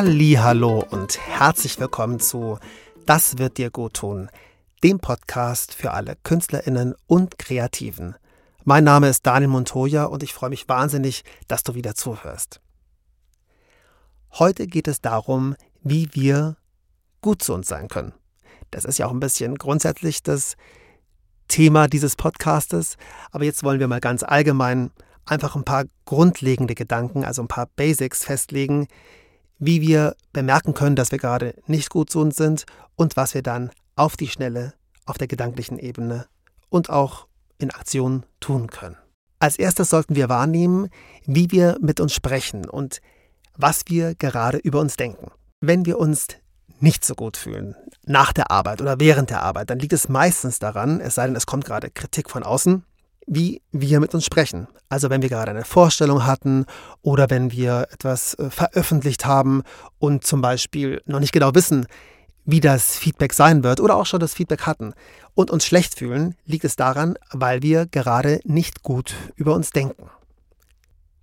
Hallo und herzlich willkommen zu Das wird dir gut tun, dem Podcast für alle Künstlerinnen und Kreativen. Mein Name ist Daniel Montoya und ich freue mich wahnsinnig, dass du wieder zuhörst. Heute geht es darum, wie wir gut zu uns sein können. Das ist ja auch ein bisschen grundsätzlich das Thema dieses Podcastes, aber jetzt wollen wir mal ganz allgemein einfach ein paar grundlegende Gedanken, also ein paar Basics festlegen, wie wir bemerken können, dass wir gerade nicht gut zu uns sind und was wir dann auf die Schnelle, auf der gedanklichen Ebene und auch in Aktion tun können. Als erstes sollten wir wahrnehmen, wie wir mit uns sprechen und was wir gerade über uns denken. Wenn wir uns nicht so gut fühlen, nach der Arbeit oder während der Arbeit, dann liegt es meistens daran, es sei denn, es kommt gerade Kritik von außen, wie wir mit uns sprechen. Also wenn wir gerade eine Vorstellung hatten oder wenn wir etwas äh, veröffentlicht haben und zum Beispiel noch nicht genau wissen, wie das Feedback sein wird oder auch schon das Feedback hatten und uns schlecht fühlen, liegt es daran, weil wir gerade nicht gut über uns denken.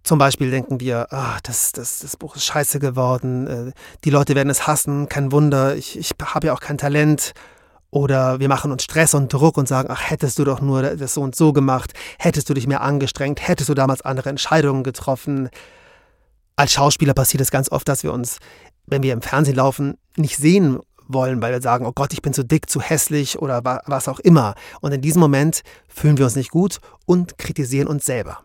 Zum Beispiel denken wir, ah, das, das, das Buch ist scheiße geworden, äh, die Leute werden es hassen, kein Wunder, ich, ich habe ja auch kein Talent. Oder wir machen uns Stress und Druck und sagen, ach, hättest du doch nur das so und so gemacht, hättest du dich mehr angestrengt, hättest du damals andere Entscheidungen getroffen. Als Schauspieler passiert es ganz oft, dass wir uns, wenn wir im Fernsehen laufen, nicht sehen wollen, weil wir sagen, oh Gott, ich bin zu dick, zu hässlich oder was auch immer. Und in diesem Moment fühlen wir uns nicht gut und kritisieren uns selber.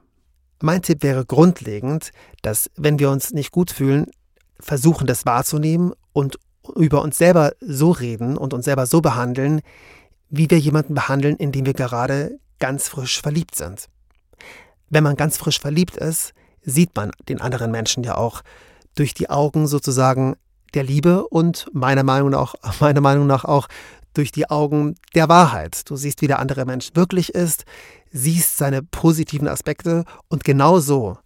Mein Tipp wäre grundlegend, dass wenn wir uns nicht gut fühlen, versuchen das wahrzunehmen und über uns selber so reden und uns selber so behandeln, wie wir jemanden behandeln, in dem wir gerade ganz frisch verliebt sind. Wenn man ganz frisch verliebt ist, sieht man den anderen Menschen ja auch durch die Augen sozusagen der Liebe und meiner Meinung nach, meiner Meinung nach auch durch die Augen der Wahrheit. Du siehst, wie der andere Mensch wirklich ist, siehst seine positiven Aspekte und genau so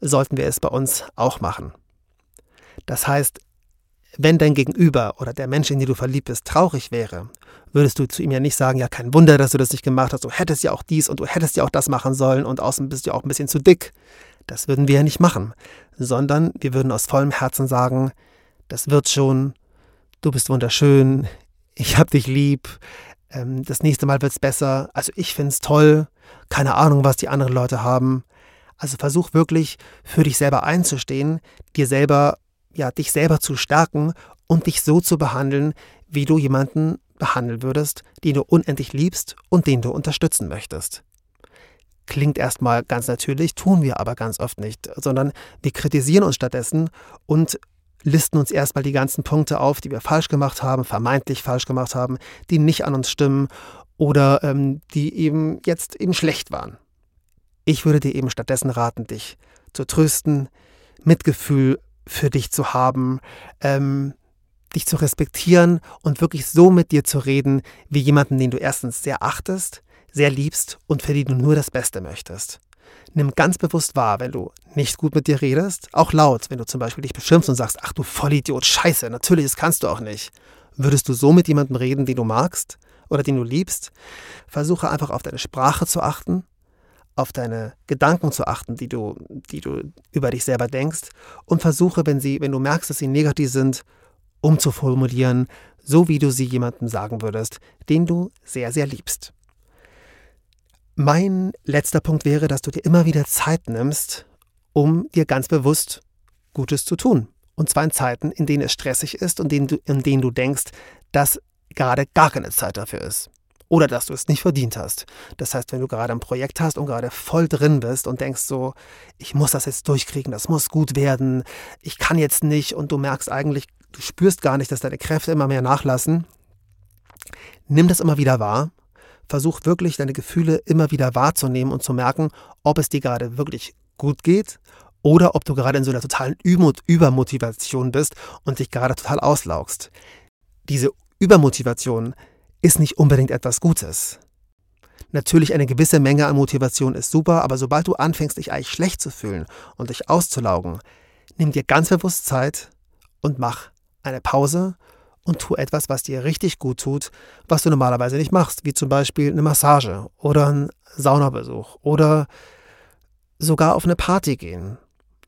sollten wir es bei uns auch machen. Das heißt, wenn dein Gegenüber oder der Mensch, in den du verliebt bist, traurig wäre, würdest du zu ihm ja nicht sagen, ja, kein Wunder, dass du das nicht gemacht hast, du hättest ja auch dies und du hättest ja auch das machen sollen und außen bist du auch ein bisschen zu dick. Das würden wir ja nicht machen, sondern wir würden aus vollem Herzen sagen, das wird schon, du bist wunderschön, ich hab dich lieb, ähm, das nächste Mal wird's besser, also ich find's toll, keine Ahnung, was die anderen Leute haben. Also versuch wirklich für dich selber einzustehen, dir selber, ja, dich selber zu stärken und dich so zu behandeln, wie du jemanden behandeln würdest, den du unendlich liebst und den du unterstützen möchtest. Klingt erstmal ganz natürlich, tun wir aber ganz oft nicht, sondern wir kritisieren uns stattdessen und listen uns erstmal die ganzen Punkte auf, die wir falsch gemacht haben, vermeintlich falsch gemacht haben, die nicht an uns stimmen oder ähm, die eben jetzt eben schlecht waren. Ich würde dir eben stattdessen raten, dich zu trösten, Mitgefühl für dich zu haben, ähm, dich zu respektieren und wirklich so mit dir zu reden, wie jemanden, den du erstens sehr achtest, sehr liebst und für den du nur das Beste möchtest. Nimm ganz bewusst wahr, wenn du nicht gut mit dir redest, auch laut, wenn du zum Beispiel dich beschimpfst und sagst, ach du Vollidiot, scheiße, natürlich, das kannst du auch nicht. Würdest du so mit jemandem reden, den du magst oder den du liebst? Versuche einfach auf deine Sprache zu achten, auf deine Gedanken zu achten, die du, die du über dich selber denkst und versuche, wenn sie, wenn du merkst, dass sie negativ sind, umzuformulieren, so wie du sie jemandem sagen würdest, den du sehr, sehr liebst. Mein letzter Punkt wäre, dass du dir immer wieder Zeit nimmst, um dir ganz bewusst Gutes zu tun. Und zwar in Zeiten, in denen es stressig ist und in, du, in denen du denkst, dass gerade gar keine Zeit dafür ist. Oder dass du es nicht verdient hast. Das heißt, wenn du gerade ein Projekt hast und gerade voll drin bist und denkst so, ich muss das jetzt durchkriegen, das muss gut werden, ich kann jetzt nicht und du merkst eigentlich, du spürst gar nicht, dass deine Kräfte immer mehr nachlassen, nimm das immer wieder wahr versuch wirklich deine Gefühle immer wieder wahrzunehmen und zu merken, ob es dir gerade wirklich gut geht oder ob du gerade in so einer totalen Übermotivation bist und dich gerade total auslaugst. Diese Übermotivation ist nicht unbedingt etwas Gutes. Natürlich eine gewisse Menge an Motivation ist super, aber sobald du anfängst, dich eigentlich schlecht zu fühlen und dich auszulaugen, nimm dir ganz bewusst Zeit und mach eine Pause und tu etwas, was dir richtig gut tut, was du normalerweise nicht machst, wie zum Beispiel eine Massage oder ein Saunabesuch oder sogar auf eine Party gehen.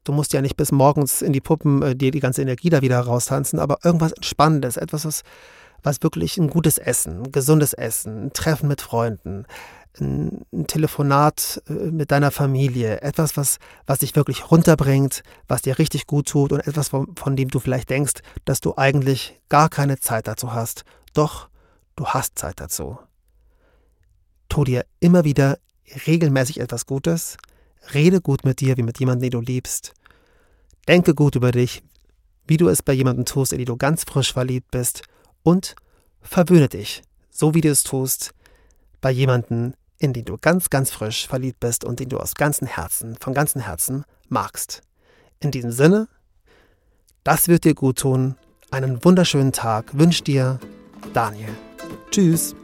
Du musst ja nicht bis morgens in die Puppen äh, dir die ganze Energie da wieder raustanzen, aber irgendwas Entspannendes, etwas, was, was wirklich ein gutes Essen, ein gesundes Essen, ein Treffen mit Freunden, ein, Telefonat äh, mit deiner Familie, etwas, was, was dich wirklich runterbringt, was dir richtig gut tut und etwas, von, von dem du vielleicht denkst, dass du eigentlich gar keine Zeit dazu hast. Doch, du hast Zeit dazu. Tu dir immer wieder regelmäßig etwas Gutes, rede gut mit dir wie mit jemandem, den du liebst, denke gut über dich, wie du es bei jemandem tust, in den du ganz frisch verliebt bist und verwöhne dich, so wie du es tust, bei jemandem, in den du ganz, ganz frisch verliebt bist und den du aus ganzem Herzen, von ganzem Herzen magst. In diesem Sinne, das wird dir gut tun. Einen wunderschönen Tag wünscht dir Daniel. Tschüss.